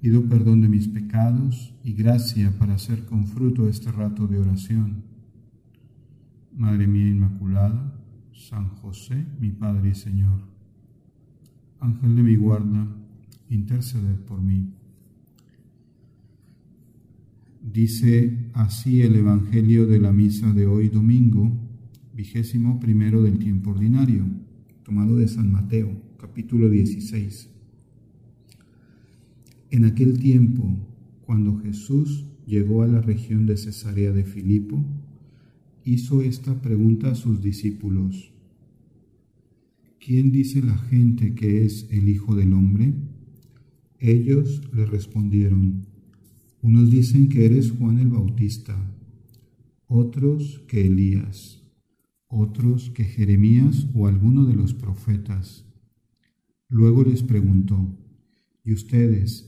Pido perdón de mis pecados y gracia para hacer con fruto este rato de oración. Madre mía Inmaculada, San José, mi Padre y Señor, Ángel de mi guarda, interceded por mí. Dice así el Evangelio de la misa de hoy domingo, vigésimo primero del tiempo ordinario, tomado de San Mateo, capítulo 16. En aquel tiempo, cuando Jesús llegó a la región de Cesarea de Filipo, hizo esta pregunta a sus discípulos. ¿Quién dice la gente que es el Hijo del Hombre? Ellos le respondieron, unos dicen que eres Juan el Bautista, otros que Elías, otros que Jeremías o alguno de los profetas. Luego les preguntó, ¿y ustedes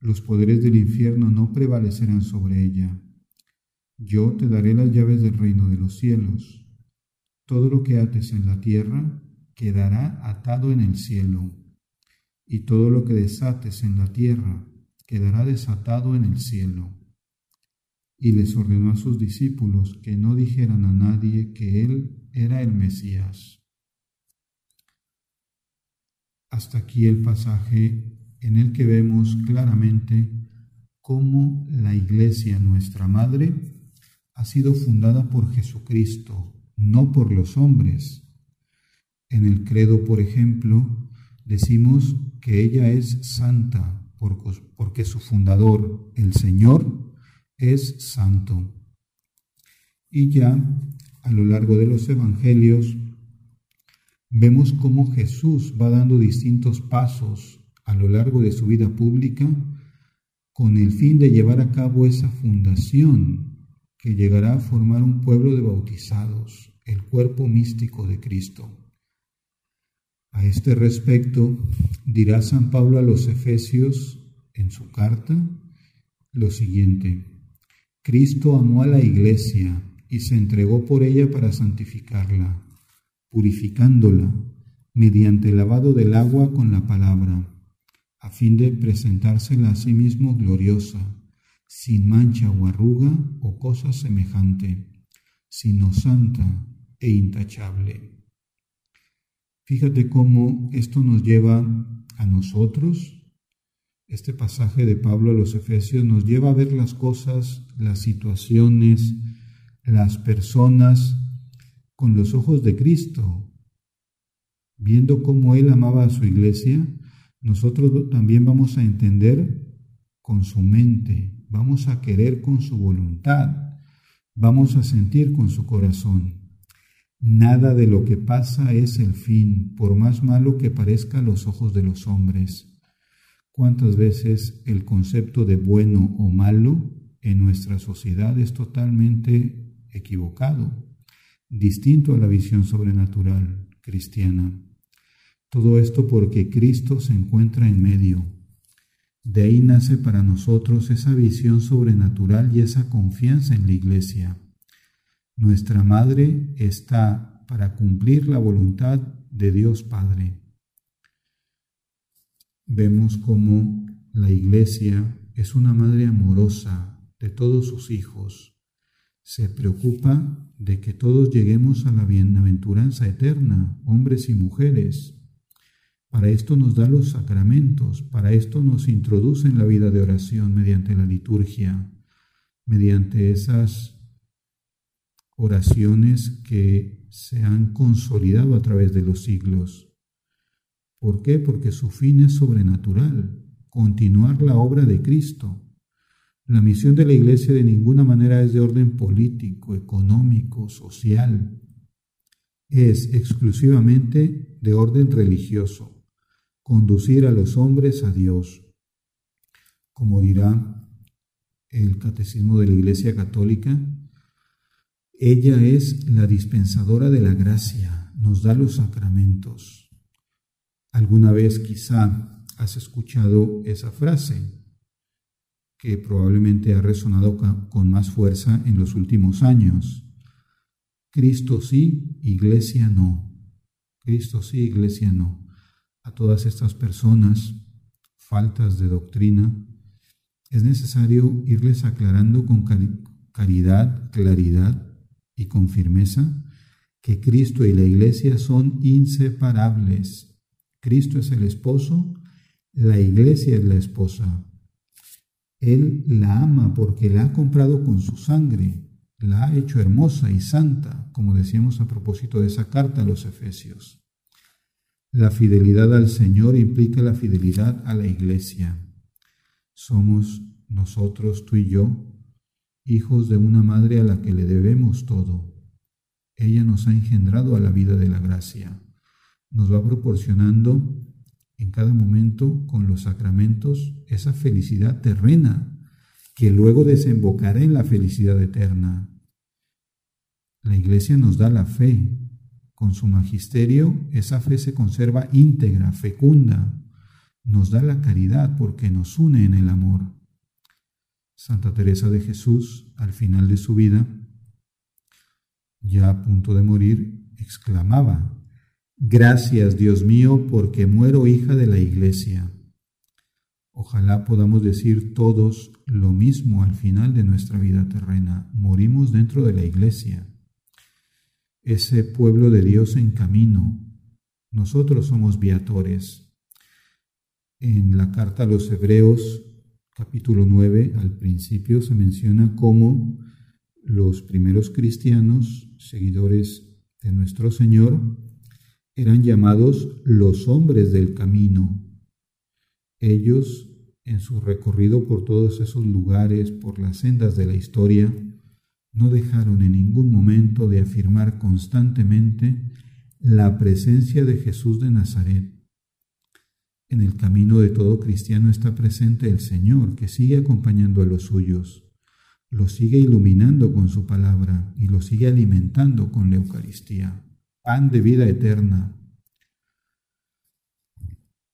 los poderes del infierno no prevalecerán sobre ella. Yo te daré las llaves del reino de los cielos. Todo lo que ates en la tierra quedará atado en el cielo, y todo lo que desates en la tierra quedará desatado en el cielo. Y les ordenó a sus discípulos que no dijeran a nadie que él era el Mesías. Hasta aquí el pasaje en el que vemos claramente cómo la Iglesia, nuestra Madre, ha sido fundada por Jesucristo, no por los hombres. En el credo, por ejemplo, decimos que ella es santa porque su fundador, el Señor, es santo. Y ya a lo largo de los evangelios vemos cómo Jesús va dando distintos pasos a lo largo de su vida pública con el fin de llevar a cabo esa fundación que llegará a formar un pueblo de bautizados, el cuerpo místico de Cristo. A este respecto, dirá San Pablo a los Efesios en su carta lo siguiente, Cristo amó a la iglesia y se entregó por ella para santificarla, purificándola mediante el lavado del agua con la palabra a fin de presentársela a sí mismo gloriosa, sin mancha o arruga o cosa semejante, sino santa e intachable. Fíjate cómo esto nos lleva a nosotros, este pasaje de Pablo a los Efesios nos lleva a ver las cosas, las situaciones, las personas con los ojos de Cristo, viendo cómo Él amaba a su iglesia nosotros también vamos a entender con su mente, vamos a querer con su voluntad, vamos a sentir con su corazón. Nada de lo que pasa es el fin, por más malo que parezca a los ojos de los hombres. ¿Cuántas veces el concepto de bueno o malo en nuestra sociedad es totalmente equivocado, distinto a la visión sobrenatural cristiana? Todo esto porque Cristo se encuentra en medio. De ahí nace para nosotros esa visión sobrenatural y esa confianza en la Iglesia. Nuestra Madre está para cumplir la voluntad de Dios Padre. Vemos cómo la Iglesia es una madre amorosa de todos sus hijos. Se preocupa de que todos lleguemos a la bienaventuranza eterna, hombres y mujeres, para esto nos da los sacramentos, para esto nos introduce en la vida de oración mediante la liturgia, mediante esas oraciones que se han consolidado a través de los siglos. ¿Por qué? Porque su fin es sobrenatural, continuar la obra de Cristo. La misión de la Iglesia de ninguna manera es de orden político, económico, social. Es exclusivamente de orden religioso, conducir a los hombres a Dios. Como dirá el Catecismo de la Iglesia Católica, ella es la dispensadora de la gracia, nos da los sacramentos. Alguna vez quizá has escuchado esa frase que probablemente ha resonado con más fuerza en los últimos años. Cristo sí, iglesia no. Cristo sí, iglesia no. A todas estas personas faltas de doctrina, es necesario irles aclarando con caridad, claridad y con firmeza que Cristo y la iglesia son inseparables. Cristo es el esposo, la iglesia es la esposa. Él la ama porque la ha comprado con su sangre, la ha hecho hermosa y santa, como decíamos a propósito de esa carta a los Efesios. La fidelidad al Señor implica la fidelidad a la iglesia. Somos nosotros, tú y yo, hijos de una madre a la que le debemos todo. Ella nos ha engendrado a la vida de la gracia. Nos va proporcionando en cada momento con los sacramentos esa felicidad terrena que luego desembocará en la felicidad eterna. La Iglesia nos da la fe. Con su magisterio esa fe se conserva íntegra, fecunda. Nos da la caridad porque nos une en el amor. Santa Teresa de Jesús, al final de su vida, ya a punto de morir, exclamaba, Gracias Dios mío porque muero hija de la Iglesia. Ojalá podamos decir todos lo mismo al final de nuestra vida terrena. Morimos dentro de la Iglesia, ese pueblo de Dios en camino. Nosotros somos viatores. En la carta a los Hebreos capítulo 9, al principio se menciona cómo los primeros cristianos, seguidores de nuestro Señor, eran llamados los hombres del camino. Ellos, en su recorrido por todos esos lugares, por las sendas de la historia, no dejaron en ningún momento de afirmar constantemente la presencia de Jesús de Nazaret en el camino de todo cristiano está presente el Señor, que sigue acompañando a los suyos, los sigue iluminando con su palabra y los sigue alimentando con la Eucaristía, pan de vida eterna.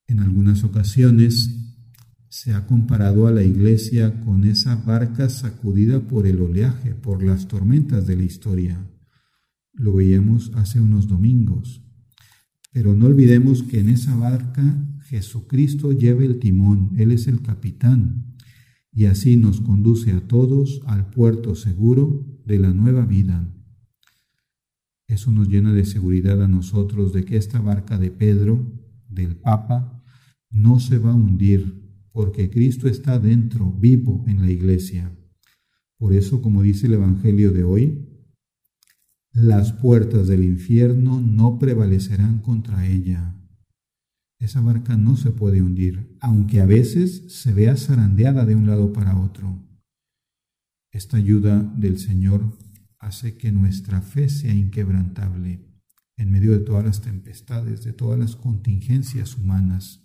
En algunas ocasiones se ha comparado a la iglesia con esa barca sacudida por el oleaje, por las tormentas de la historia. Lo veíamos hace unos domingos. Pero no olvidemos que en esa barca Jesucristo lleva el timón, Él es el capitán, y así nos conduce a todos al puerto seguro de la nueva vida. Eso nos llena de seguridad a nosotros de que esta barca de Pedro, del Papa, no se va a hundir, porque Cristo está dentro, vivo en la iglesia. Por eso, como dice el Evangelio de hoy, las puertas del infierno no prevalecerán contra ella esa barca no se puede hundir, aunque a veces se vea zarandeada de un lado para otro. Esta ayuda del Señor hace que nuestra fe sea inquebrantable en medio de todas las tempestades, de todas las contingencias humanas.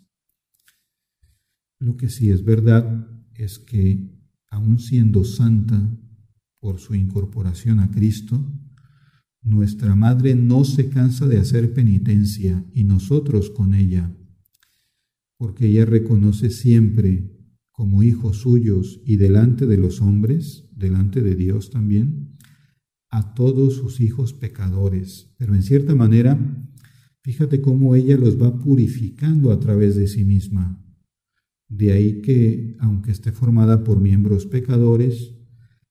Lo que sí es verdad es que, aun siendo santa por su incorporación a Cristo, nuestra Madre no se cansa de hacer penitencia y nosotros con ella porque ella reconoce siempre como hijos suyos y delante de los hombres, delante de Dios también, a todos sus hijos pecadores. Pero en cierta manera, fíjate cómo ella los va purificando a través de sí misma. De ahí que, aunque esté formada por miembros pecadores,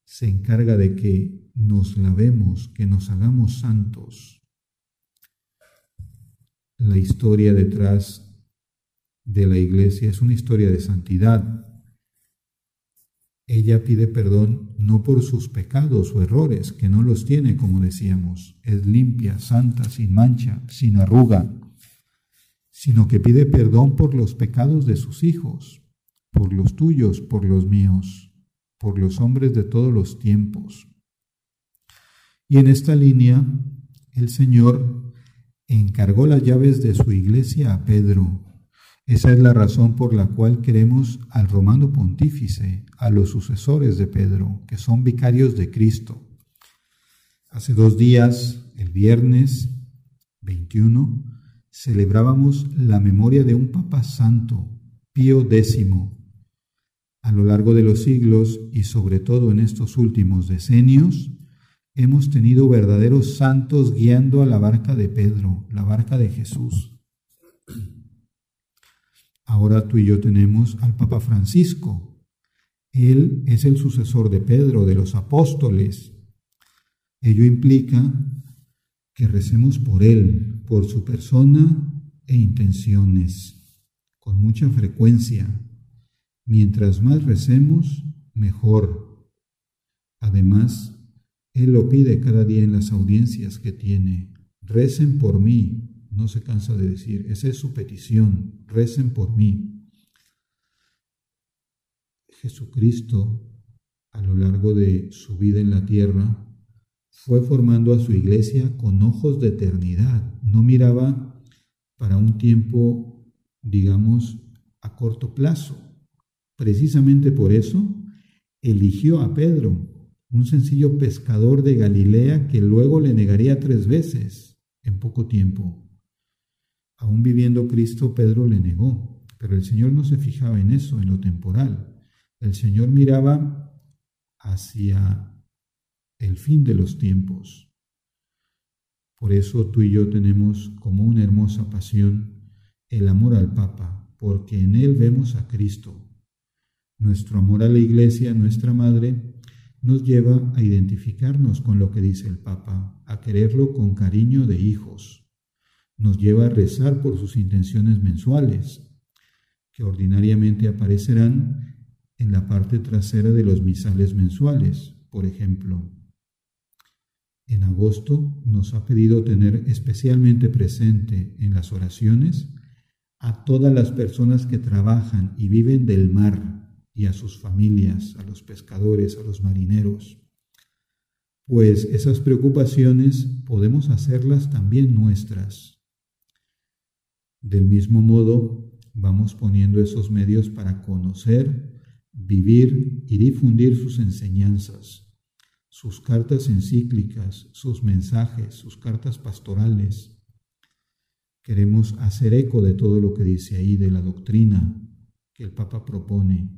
se encarga de que nos lavemos, que nos hagamos santos. La historia detrás de la iglesia es una historia de santidad. ella pide perdón no por sus pecados o errores, que no los tiene, como decíamos, es limpia, santa, sin mancha, sin arruga, sino que pide perdón por los pecados de sus hijos, por los tuyos, por los míos, por los hombres de todos los tiempos. Y en esta línea, el Señor encargó las llaves de su iglesia a Pedro, esa es la razón por la cual queremos al romano pontífice, a los sucesores de Pedro, que son vicarios de Cristo. Hace dos días, el viernes 21, celebrábamos la memoria de un Papa Santo, Pío X. A lo largo de los siglos y sobre todo en estos últimos decenios, hemos tenido verdaderos santos guiando a la barca de Pedro, la barca de Jesús. Ahora tú y yo tenemos al Papa Francisco. Él es el sucesor de Pedro, de los apóstoles. Ello implica que recemos por él, por su persona e intenciones, con mucha frecuencia. Mientras más recemos, mejor. Además, él lo pide cada día en las audiencias que tiene. Recen por mí, no se cansa de decir, esa es su petición, recen por mí. Jesucristo, a lo largo de su vida en la tierra, fue formando a su iglesia con ojos de eternidad, no miraba para un tiempo, digamos, a corto plazo. Precisamente por eso eligió a Pedro, un sencillo pescador de Galilea que luego le negaría tres veces en poco tiempo. Aún viviendo Cristo, Pedro le negó, pero el Señor no se fijaba en eso, en lo temporal. El Señor miraba hacia el fin de los tiempos. Por eso tú y yo tenemos como una hermosa pasión el amor al Papa, porque en él vemos a Cristo. Nuestro amor a la Iglesia, nuestra Madre, nos lleva a identificarnos con lo que dice el Papa, a quererlo con cariño de hijos nos lleva a rezar por sus intenciones mensuales, que ordinariamente aparecerán en la parte trasera de los misales mensuales. Por ejemplo, en agosto nos ha pedido tener especialmente presente en las oraciones a todas las personas que trabajan y viven del mar y a sus familias, a los pescadores, a los marineros. Pues esas preocupaciones podemos hacerlas también nuestras del mismo modo, vamos poniendo esos medios para conocer, vivir y difundir sus enseñanzas, sus cartas encíclicas, sus mensajes, sus cartas pastorales. Queremos hacer eco de todo lo que dice ahí, de la doctrina que el Papa propone.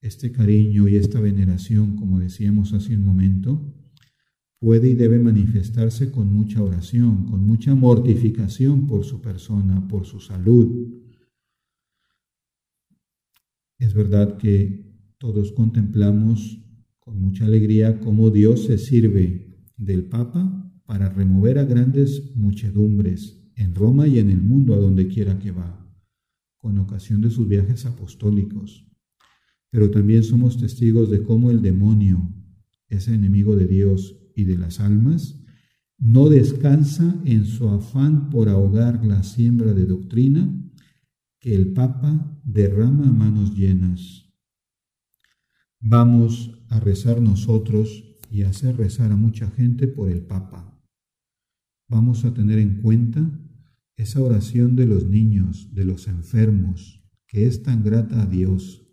Este cariño y esta veneración, como decíamos hace un momento, puede y debe manifestarse con mucha oración, con mucha mortificación por su persona, por su salud. Es verdad que todos contemplamos con mucha alegría cómo Dios se sirve del Papa para remover a grandes muchedumbres en Roma y en el mundo a donde quiera que va, con ocasión de sus viajes apostólicos. Pero también somos testigos de cómo el demonio, ese enemigo de Dios, y de las almas, no descansa en su afán por ahogar la siembra de doctrina que el Papa derrama a manos llenas. Vamos a rezar nosotros y a hacer rezar a mucha gente por el Papa. Vamos a tener en cuenta esa oración de los niños, de los enfermos, que es tan grata a Dios.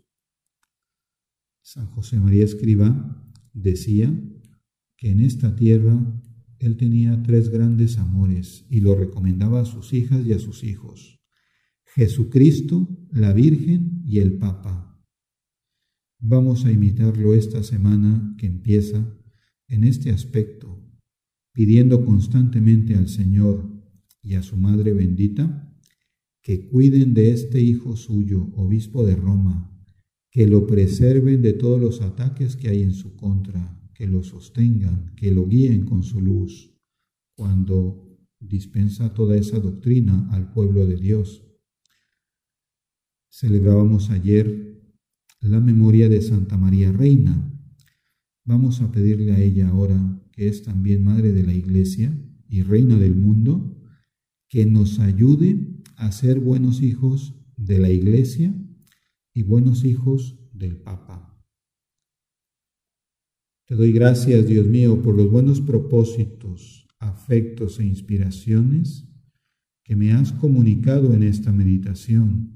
San José María Escriba decía que en esta tierra él tenía tres grandes amores y lo recomendaba a sus hijas y a sus hijos, Jesucristo, la Virgen y el Papa. Vamos a imitarlo esta semana que empieza en este aspecto, pidiendo constantemente al Señor y a su Madre bendita que cuiden de este Hijo suyo, obispo de Roma, que lo preserven de todos los ataques que hay en su contra, que lo sostengan, que lo guíen con su luz, cuando dispensa toda esa doctrina al pueblo de Dios. Celebrábamos ayer la memoria de Santa María Reina. Vamos a pedirle a ella ahora, que es también Madre de la Iglesia y Reina del mundo, que nos ayude a ser buenos hijos de la Iglesia y buenos hijos del Papa. Te doy gracias, Dios mío, por los buenos propósitos, afectos e inspiraciones que me has comunicado en esta meditación.